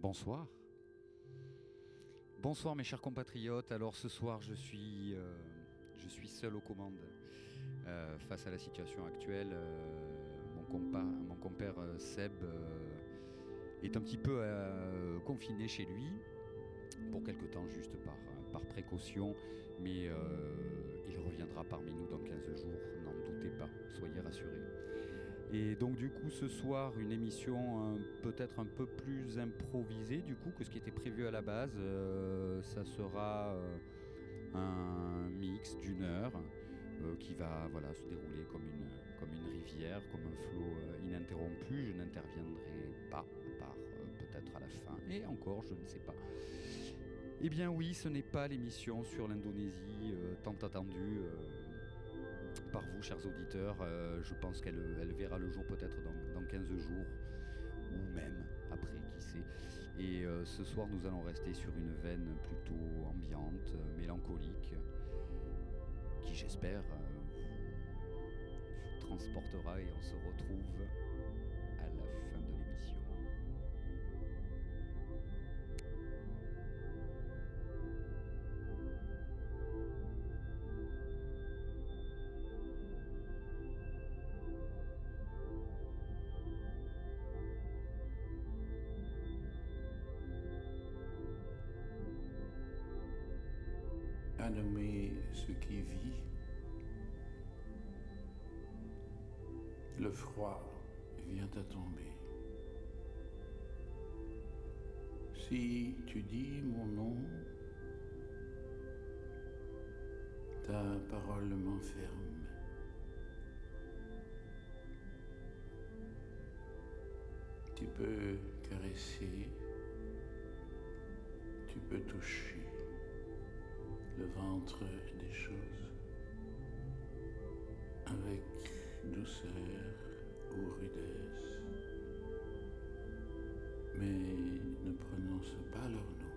Bonsoir. Bonsoir mes chers compatriotes. Alors ce soir je suis, euh, je suis seul aux commandes euh, face à la situation actuelle. Euh, mon, compère Seb est un petit peu confiné chez lui pour quelque temps juste par, par précaution, mais il reviendra parmi nous dans 15 jours, n'en doutez pas, soyez rassurés. Et donc du coup ce soir une émission euh, peut-être un peu plus improvisée du coup que ce qui était prévu à la base. Euh, ça sera euh, un mix d'une heure qui va voilà, se dérouler comme une, comme une rivière, comme un flot ininterrompu. Je n'interviendrai pas, à part peut-être à la fin. Et encore, je ne sais pas. Eh bien oui, ce n'est pas l'émission sur l'Indonésie tant attendue chers auditeurs. Euh, je pense qu'elle verra le jour peut-être dans, 15 jours ou même après, qui sait. Et euh, ce soir, nous allons rester sur une veine plutôt ambiante, mélancolique, qui j'espère euh, vous transportera et on se retrouve ce qui vit. Le froid vient à tomber. Si tu dis mon nom, ta parole m'enferme. Tu peux caresser, tu peux toucher le ventre des choses avec douceur ou rudesse, mais ne prononce pas leur nom.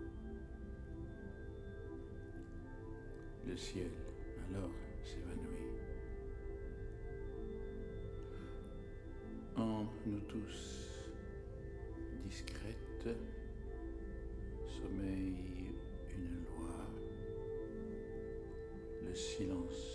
Le ciel alors s'évanouit. En nous tous discrètes, sommeille le silence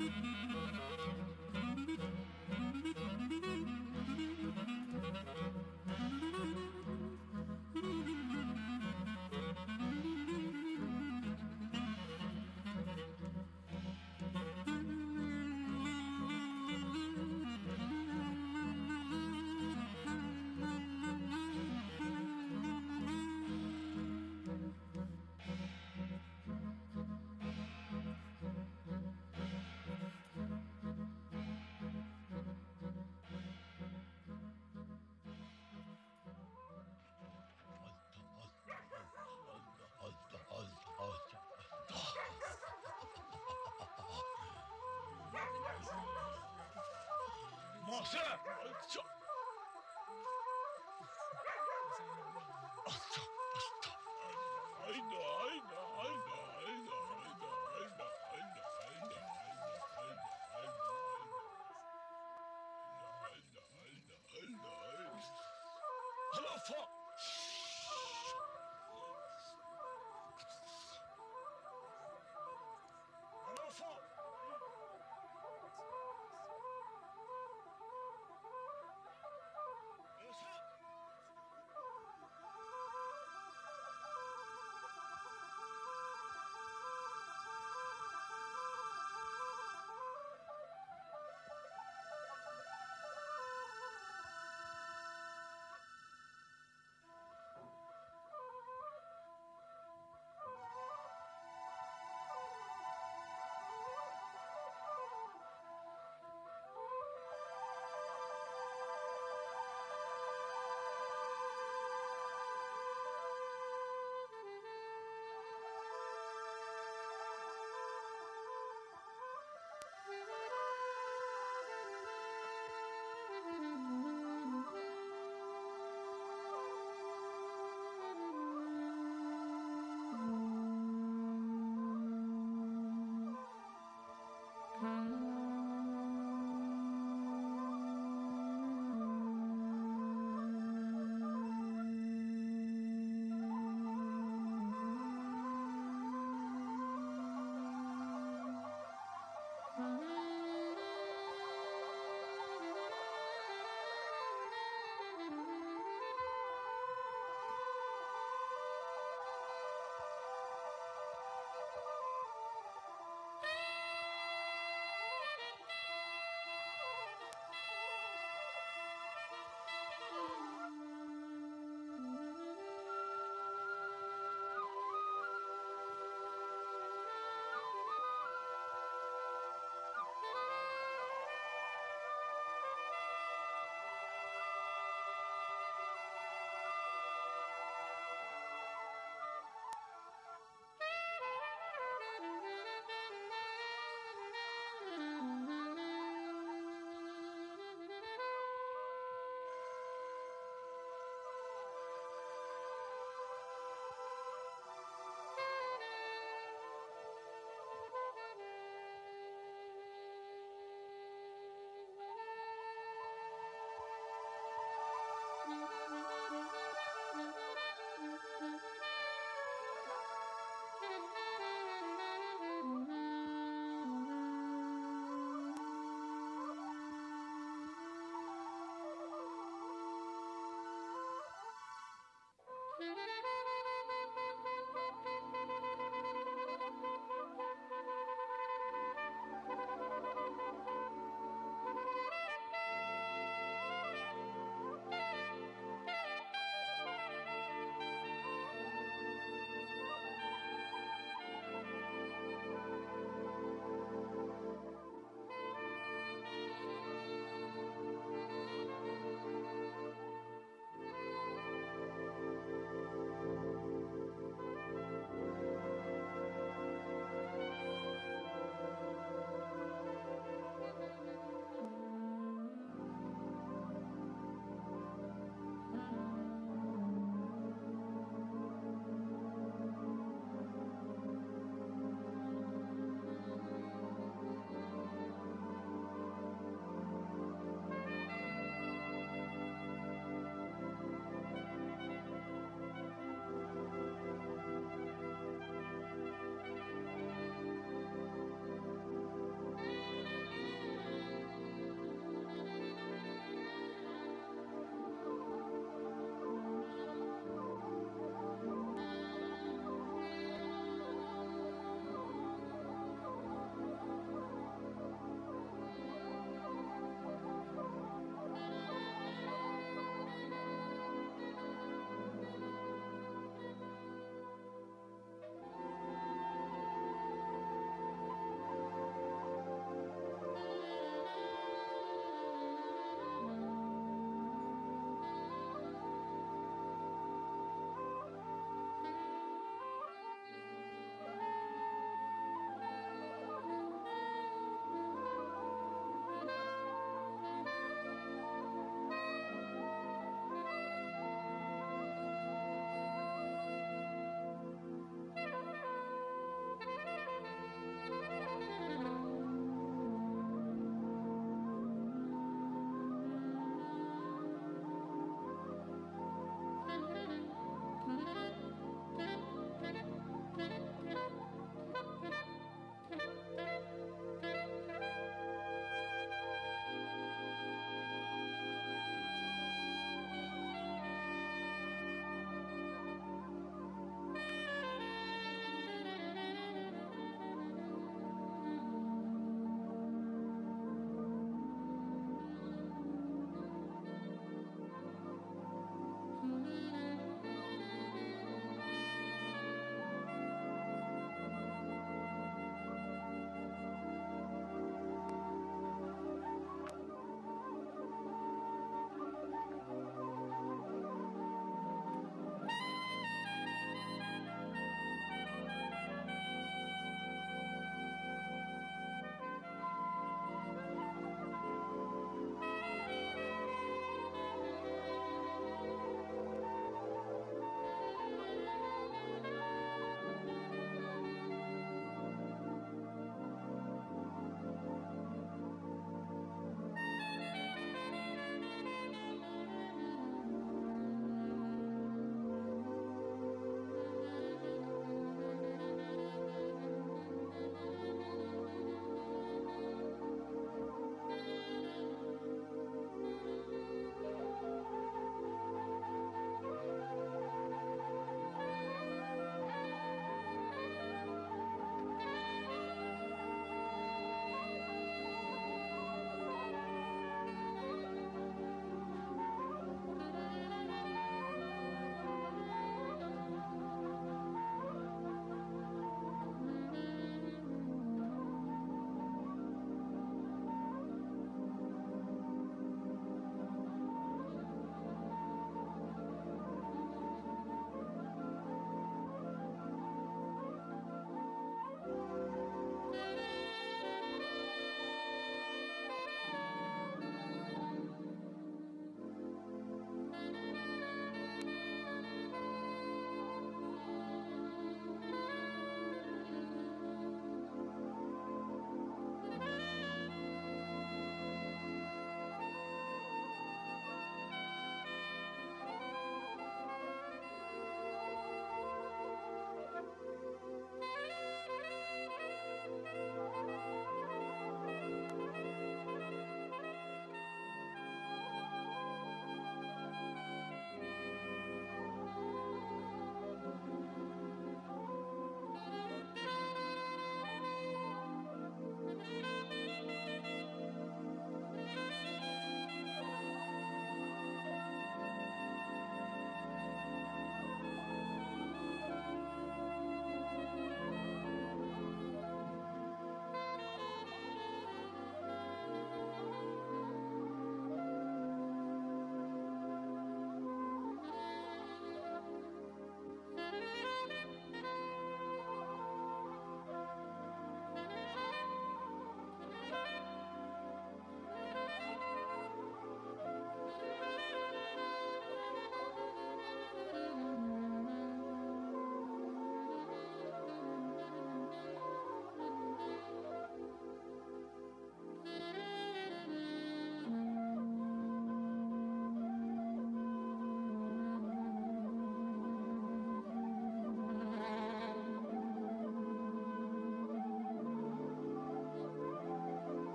Mm-hmm.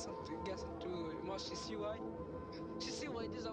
قاسم قاسم تو ماشي سي واي شي سي واي ديزا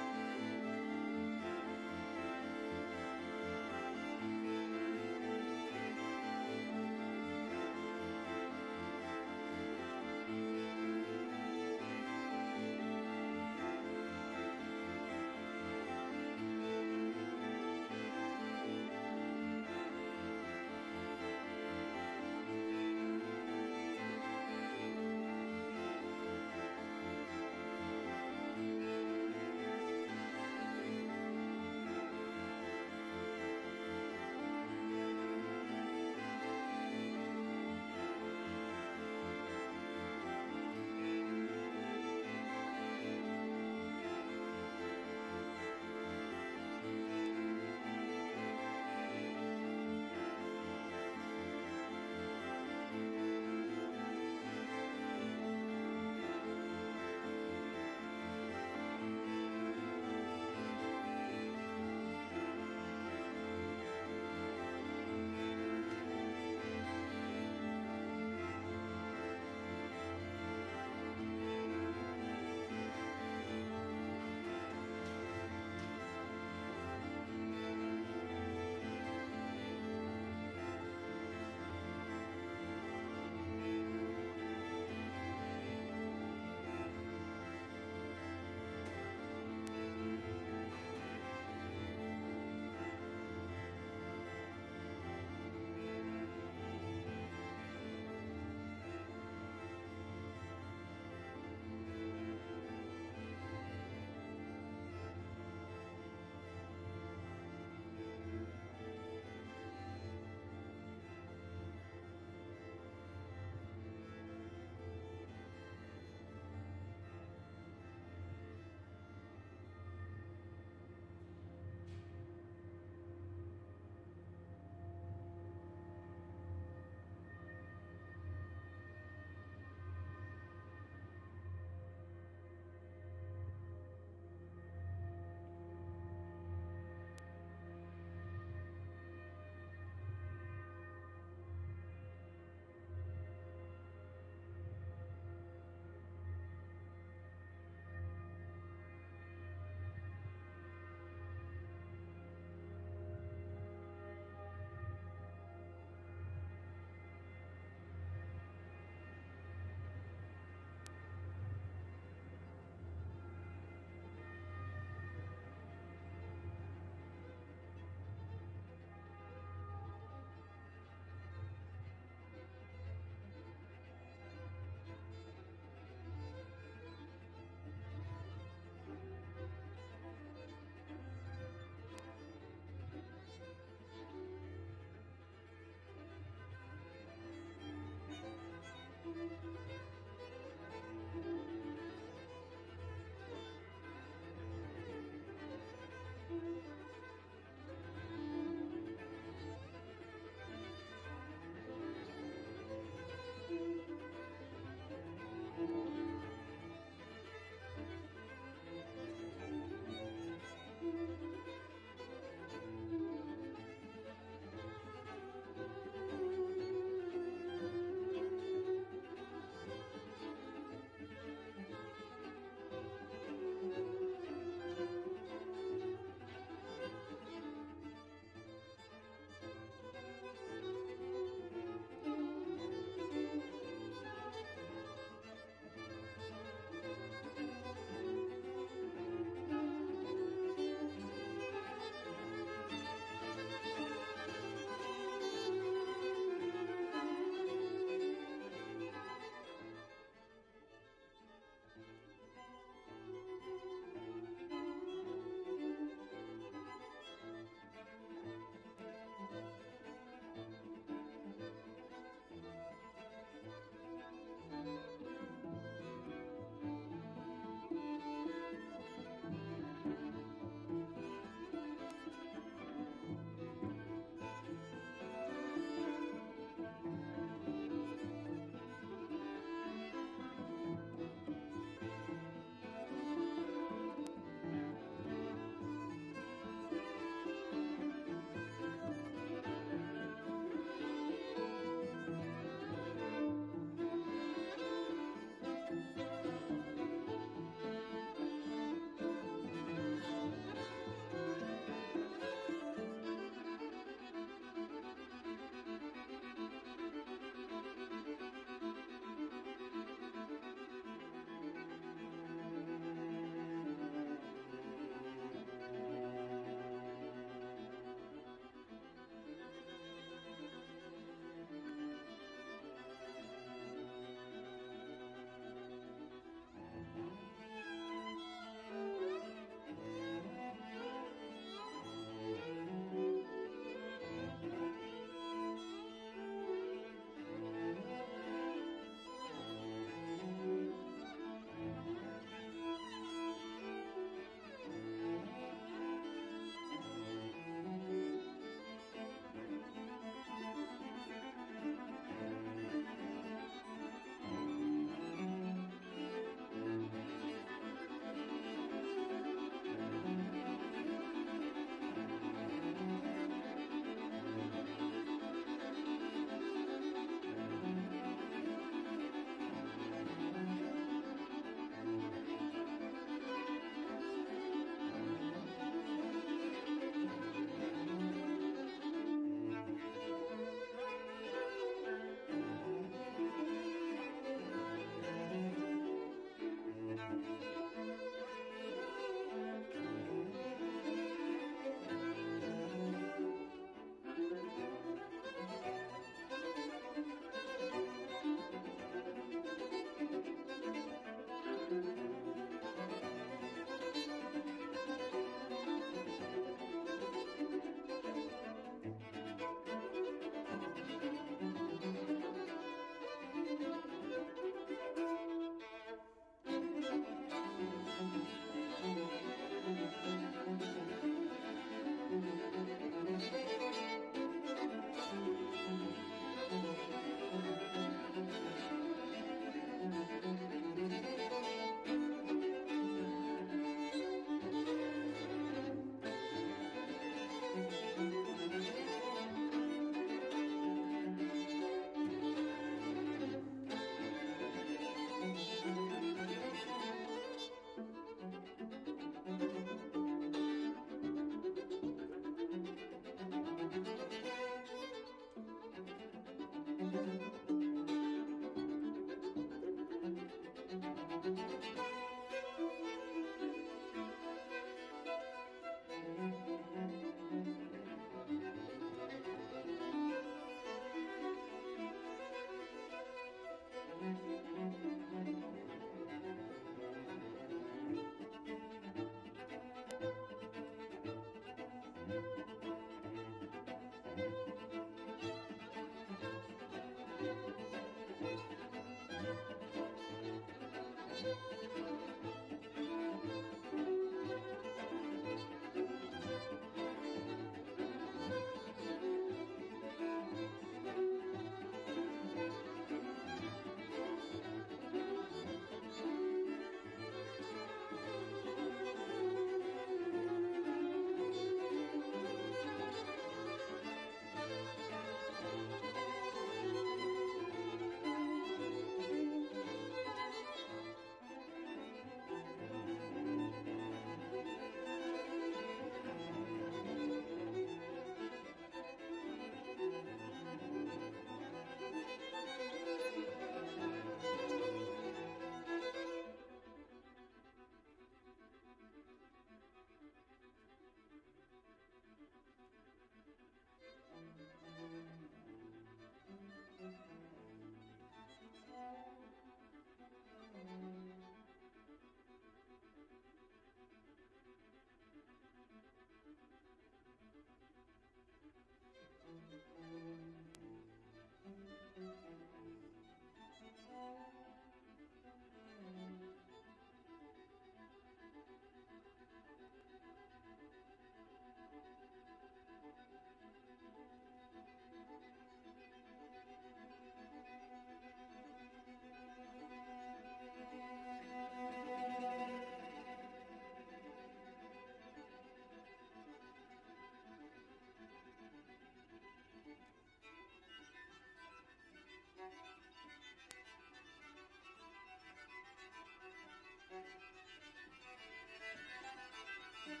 Thank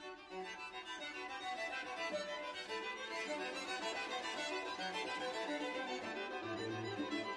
you.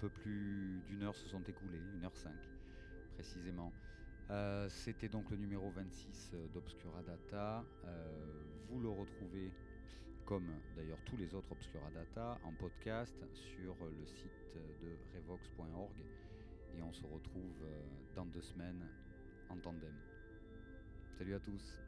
Peu plus d'une heure se sont écoulées, une heure cinq précisément. Euh, c'était donc le numéro 26 d'Obscura Data. vous le retrouvez, comme d'ailleurs tous les autres Obscura Data, en podcast sur le site de revox.org. Et on se retrouve dans deux semaines en tandem. Salut à tous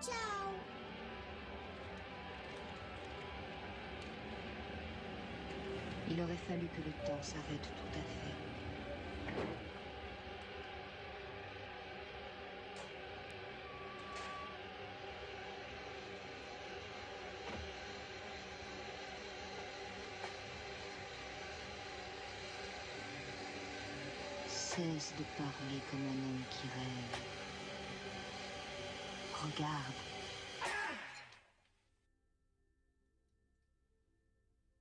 Ciao Il aurait fallu que le temps s'arrête tout à fait. 'Cesse de parler comme un homme qui rêve. garde.